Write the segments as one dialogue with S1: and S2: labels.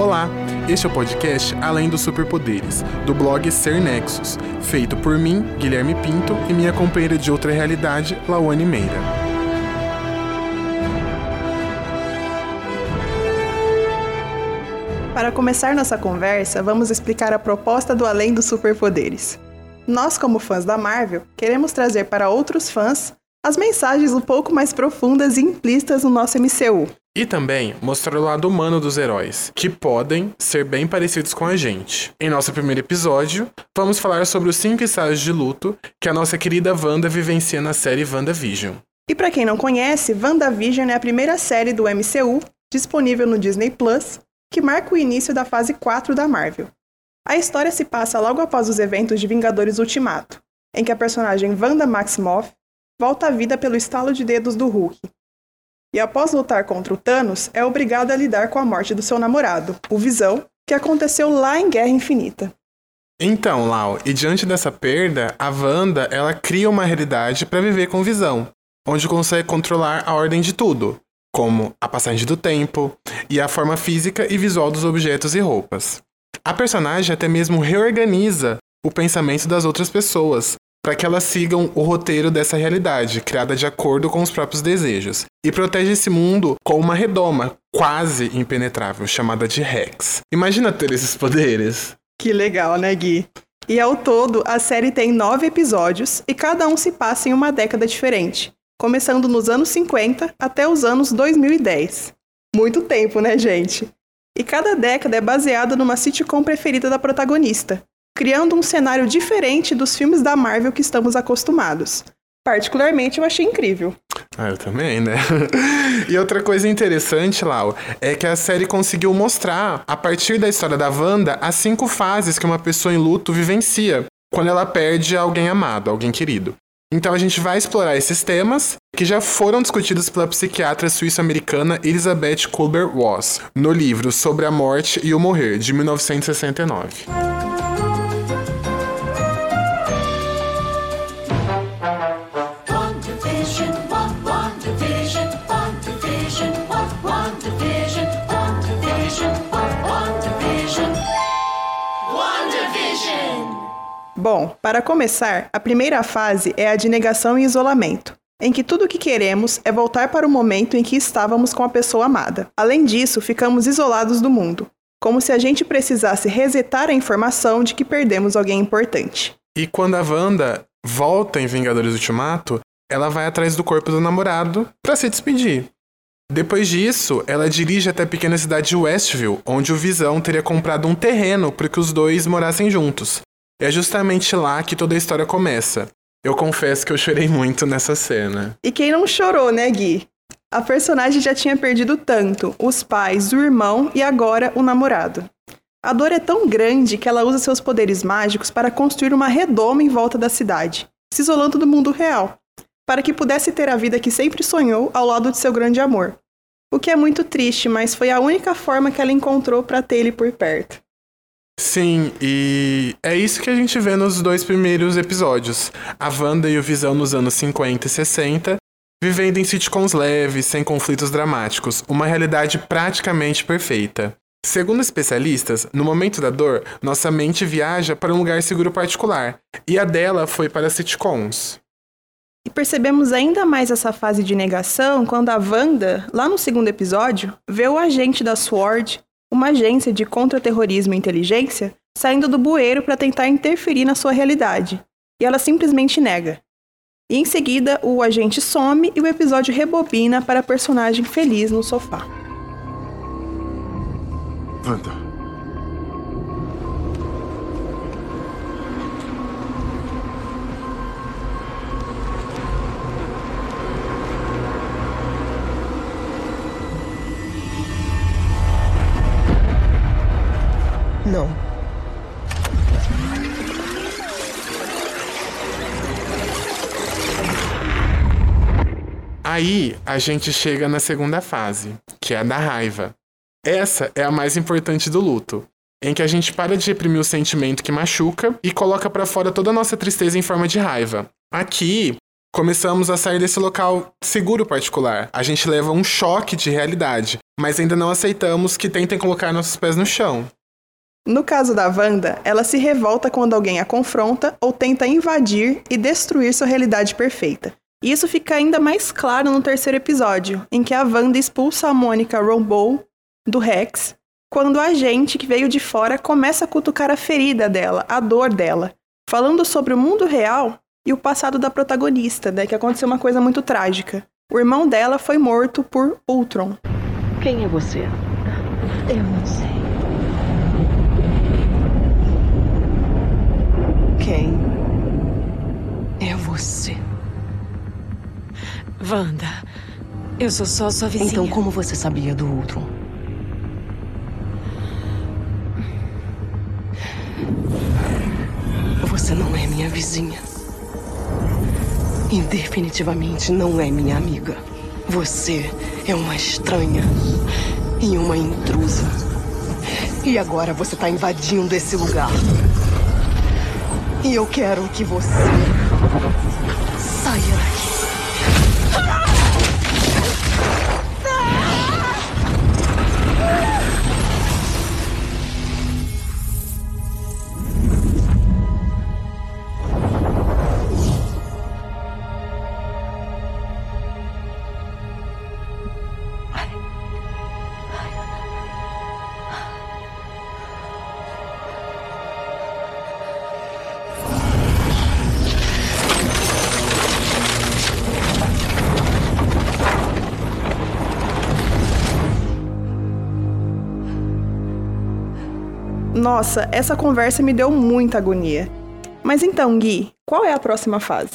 S1: Olá, este é o podcast Além dos Superpoderes, do blog Ser Nexus, feito por mim, Guilherme Pinto, e minha companheira de outra realidade, Lawane Meira.
S2: Para começar nossa conversa, vamos explicar a proposta do Além dos Superpoderes. Nós, como fãs da Marvel, queremos trazer para outros fãs as mensagens um pouco mais profundas e implícitas no nosso MCU.
S1: E também mostrar o lado humano dos heróis, que podem ser bem parecidos com a gente. Em nosso primeiro episódio, vamos falar sobre os cinco estágios de luto que a nossa querida Wanda vivencia na série WandaVision.
S2: E para quem não conhece, WandaVision é a primeira série do MCU disponível no Disney Plus, que marca o início da fase 4 da Marvel. A história se passa logo após os eventos de Vingadores Ultimato, em que a personagem Wanda Maximoff volta à vida pelo estalo de dedos do Hulk. E após lutar contra o Thanos, é obrigada a lidar com a morte do seu namorado, o Visão, que aconteceu lá em Guerra Infinita.
S1: Então, Lau, e diante dessa perda, a Wanda, ela cria uma realidade para viver com Visão, onde consegue controlar a ordem de tudo, como a passagem do tempo e a forma física e visual dos objetos e roupas. A personagem até mesmo reorganiza o pensamento das outras pessoas, para que elas sigam o roteiro dessa realidade, criada de acordo com os próprios desejos, e protege esse mundo com uma redoma quase impenetrável, chamada de Rex. Imagina ter esses poderes.
S2: Que legal, né, Gui? E ao todo, a série tem nove episódios e cada um se passa em uma década diferente, começando nos anos 50 até os anos 2010. Muito tempo, né, gente? E cada década é baseada numa sitcom preferida da protagonista, criando um cenário diferente dos filmes da Marvel que estamos acostumados. Particularmente eu achei incrível.
S1: Ah, eu também, né? e outra coisa interessante, Lau, é que a série conseguiu mostrar, a partir da história da Wanda, as cinco fases que uma pessoa em luto vivencia quando ela perde alguém amado, alguém querido. Então a gente vai explorar esses temas que já foram discutidos pela psiquiatra suíço-americana Elizabeth Kubler-Ross no livro Sobre a Morte e o Morrer, de 1969.
S2: Bom, para começar, a primeira fase é a de negação e isolamento, em que tudo o que queremos é voltar para o momento em que estávamos com a pessoa amada. Além disso, ficamos isolados do mundo, como se a gente precisasse resetar a informação de que perdemos alguém importante.
S1: E quando a Wanda volta em Vingadores Ultimato, ela vai atrás do corpo do namorado para se despedir. Depois disso, ela dirige até a pequena cidade de Westview, onde o Visão teria comprado um terreno para que os dois morassem juntos. É justamente lá que toda a história começa. Eu confesso que eu chorei muito nessa cena.
S2: E quem não chorou, né, Gui? A personagem já tinha perdido tanto os pais, o irmão e agora o namorado. A dor é tão grande que ela usa seus poderes mágicos para construir uma redoma em volta da cidade, se isolando do mundo real, para que pudesse ter a vida que sempre sonhou ao lado de seu grande amor. O que é muito triste, mas foi a única forma que ela encontrou para ter ele por perto.
S1: Sim, e é isso que a gente vê nos dois primeiros episódios. A Wanda e o Visão nos anos 50 e 60, vivendo em sitcoms leves, sem conflitos dramáticos, uma realidade praticamente perfeita. Segundo especialistas, no momento da dor, nossa mente viaja para um lugar seguro particular, e a dela foi para sitcoms.
S2: E percebemos ainda mais essa fase de negação quando a Wanda, lá no segundo episódio, vê o agente da SWORD, uma agência de contra-terrorismo e inteligência, saindo do bueiro para tentar interferir na sua realidade. E ela simplesmente nega. E em seguida, o agente some e o episódio rebobina para a personagem feliz no sofá.
S3: Wanda.
S1: Aí a gente chega na segunda fase, que é a da raiva. Essa é a mais importante do luto, em que a gente para de reprimir o sentimento que machuca e coloca pra fora toda a nossa tristeza em forma de raiva. Aqui, começamos a sair desse local seguro particular. A gente leva um choque de realidade, mas ainda não aceitamos que tentem colocar nossos pés no chão.
S2: No caso da Wanda, ela se revolta quando alguém a confronta ou tenta invadir e destruir sua realidade perfeita. E isso fica ainda mais claro no terceiro episódio, em que a Wanda expulsa a Mônica Rambeau do Rex, quando a gente que veio de fora começa a cutucar a ferida dela, a dor dela, falando sobre o mundo real e o passado da protagonista, né, que aconteceu uma coisa muito trágica. O irmão dela foi morto por Ultron.
S3: Quem é você?
S4: Eu não sei. Wanda, eu sou só sua vizinha.
S3: Então, como você sabia do Ultron? Você não é minha vizinha. E definitivamente não é minha amiga. Você é uma estranha e uma intrusa. E agora você está invadindo esse lugar. E eu quero que você saia daqui.
S2: Nossa, essa conversa me deu muita agonia. Mas então, Gui, qual é a próxima fase?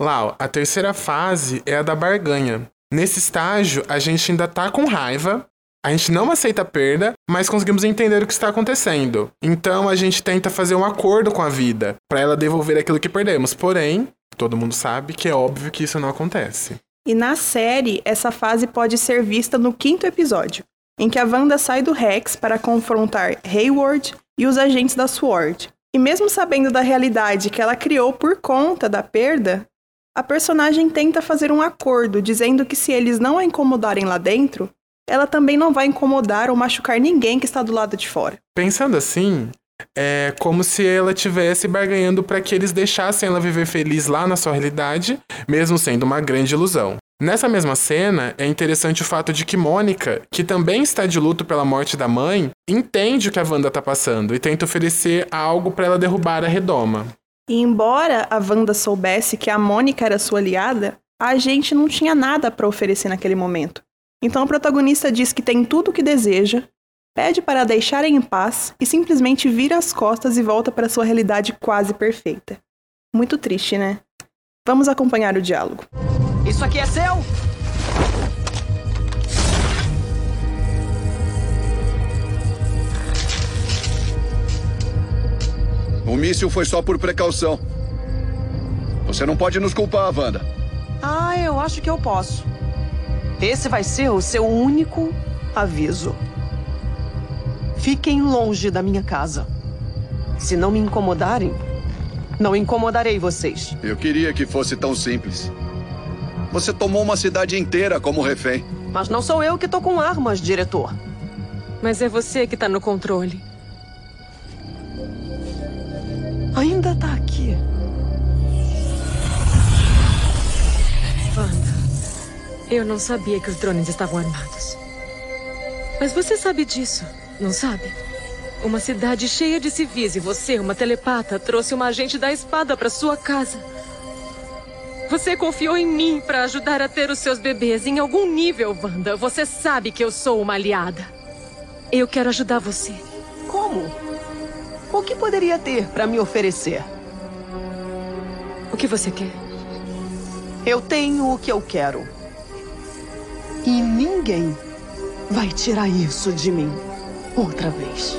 S1: Lau, a terceira fase é a da barganha. Nesse estágio, a gente ainda tá com raiva, a gente não aceita a perda, mas conseguimos entender o que está acontecendo. Então a gente tenta fazer um acordo com a vida para ela devolver aquilo que perdemos. Porém, todo mundo sabe que é óbvio que isso não acontece.
S2: E na série, essa fase pode ser vista no quinto episódio, em que a Wanda sai do Rex para confrontar Hayward e os agentes da SWORD. E mesmo sabendo da realidade que ela criou por conta da perda, a personagem tenta fazer um acordo dizendo que se eles não a incomodarem lá dentro, ela também não vai incomodar ou machucar ninguém que está do lado de fora.
S1: Pensando assim, é como se ela estivesse barganhando para que eles deixassem ela viver feliz lá na sua realidade, mesmo sendo uma grande ilusão. Nessa mesma cena, é interessante o fato de que Mônica, que também está de luto pela morte da mãe, entende o que a Wanda está passando e tenta oferecer algo para ela derrubar a redoma.
S2: E embora a Wanda soubesse que a Mônica era sua aliada, a gente não tinha nada para oferecer naquele momento. Então a protagonista diz que tem tudo o que deseja, pede para a deixarem em paz e simplesmente vira as costas e volta para sua realidade quase perfeita. Muito triste, né? Vamos acompanhar o diálogo.
S3: Isso aqui é seu?
S5: O míssil foi só por precaução. Você não pode nos culpar, Wanda.
S3: Ah, eu acho que eu posso. Esse vai ser o seu único aviso. Fiquem longe da minha casa. Se não me incomodarem, não incomodarei vocês.
S5: Eu queria que fosse tão simples. Você tomou uma cidade inteira como refém.
S3: Mas não sou eu que tô com armas, diretor.
S4: Mas é você que tá no controle.
S3: Ainda tá aqui.
S4: Wanda, eu não sabia que os drones estavam armados. Mas você sabe disso, não sabe? Uma cidade cheia de civis e você, uma telepata, trouxe uma agente da espada para sua casa. Você confiou em mim para ajudar a ter os seus bebês. Em algum nível, Wanda, você sabe que eu sou uma aliada. Eu quero ajudar você.
S3: Como? O que poderia ter para me oferecer?
S4: O que você quer?
S3: Eu tenho o que eu quero. E ninguém vai tirar isso de mim outra vez.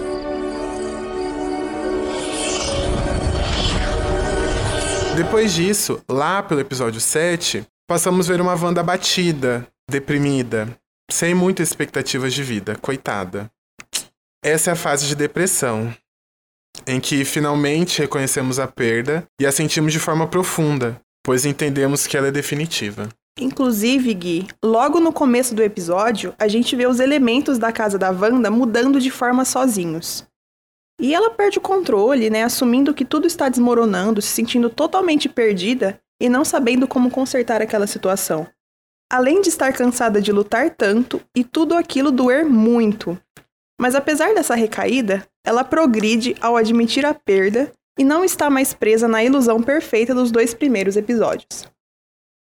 S1: Depois disso, lá pelo episódio 7, passamos a ver uma Wanda abatida, deprimida, sem muitas expectativas de vida, coitada. Essa é a fase de depressão, em que finalmente reconhecemos a perda e a sentimos de forma profunda. pois entendemos que ela é definitiva.
S2: Inclusive, Gui, logo no começo do episódio, a gente vê os elementos da casa da Wanda mudando de forma sozinhos. E ela perde o controle, né, assumindo que tudo está desmoronando, se sentindo totalmente perdida e não sabendo como consertar aquela situação. Além de estar cansada de lutar tanto e tudo aquilo doer muito. Mas apesar dessa recaída, ela progride ao admitir a perda e não está mais presa na ilusão perfeita dos dois primeiros episódios.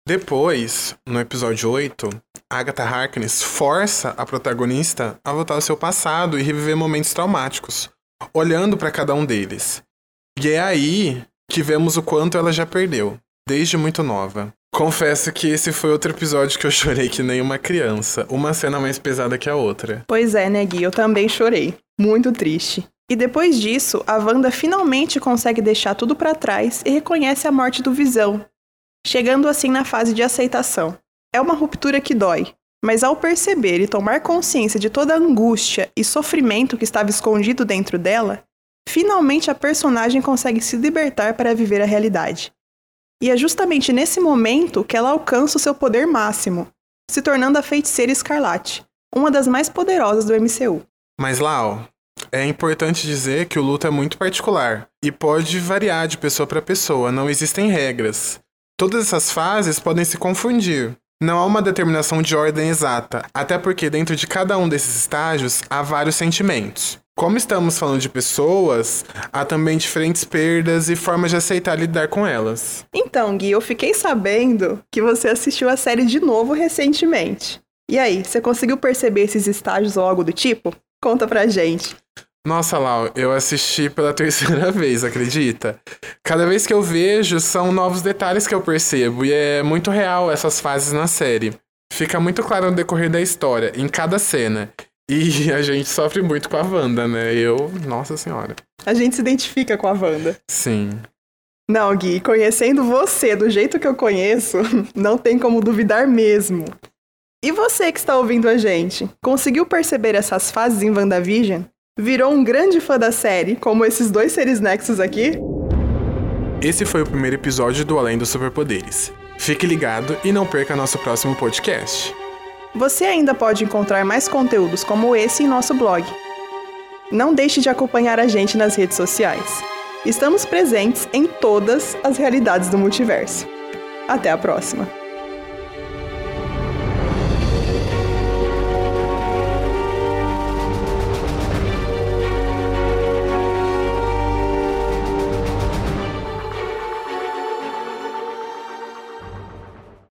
S1: Depois, no episódio 8, Agatha Harkness força a protagonista a voltar ao seu passado e reviver momentos traumáticos, olhando para cada um deles. E é aí que vemos o quanto ela já perdeu, desde muito nova. Confesso que esse foi outro episódio que eu chorei que nem uma criança, uma cena mais pesada que a outra.
S2: Pois é, né, Gui? Eu também chorei. Muito triste. E depois disso, a Wanda finalmente consegue deixar tudo pra trás e reconhece a morte do Visão, chegando assim na fase de aceitação. É uma ruptura que dói, mas ao perceber e tomar consciência de toda a angústia e sofrimento que estava escondido dentro dela, finalmente a personagem consegue se libertar para viver a realidade. E é justamente nesse momento que ela alcança o seu poder máximo, se tornando a feiticeira escarlate, uma das mais poderosas do MCU.
S1: Mas Lau, é importante dizer que o luto é muito particular e pode variar de pessoa para pessoa, não existem regras. Todas essas fases podem se confundir. Não há uma determinação de ordem exata, até porque dentro de cada um desses estágios há vários sentimentos. Como estamos falando de pessoas, há também diferentes perdas e formas de aceitar lidar com elas.
S2: Então, Gui, eu fiquei sabendo que você assistiu a série de novo recentemente. E aí, você conseguiu perceber esses estágios ou algo do tipo? Conta pra gente.
S1: Nossa, Lau, eu assisti pela terceira vez, acredita? Cada vez que eu vejo, são novos detalhes que eu percebo, e é muito real essas fases na série. Fica muito claro no decorrer da história, em cada cena. E a gente sofre muito com a Wanda, né? Eu, nossa senhora.
S2: A gente se identifica com a Wanda.
S1: Sim.
S2: Não, Gui, conhecendo você do jeito que eu conheço, não tem como duvidar mesmo. E você que está ouvindo a gente, conseguiu perceber essas fases em WandaVision? Virou um grande fã da série, como esses dois seres nexos aqui?
S1: Esse foi o primeiro episódio do Além dos Superpoderes. Fique ligado e não perca nosso próximo podcast.
S2: Você ainda pode encontrar mais conteúdos como esse em nosso blog. Não deixe de acompanhar a gente nas redes sociais. Estamos presentes em todas as realidades do multiverso. Até a próxima!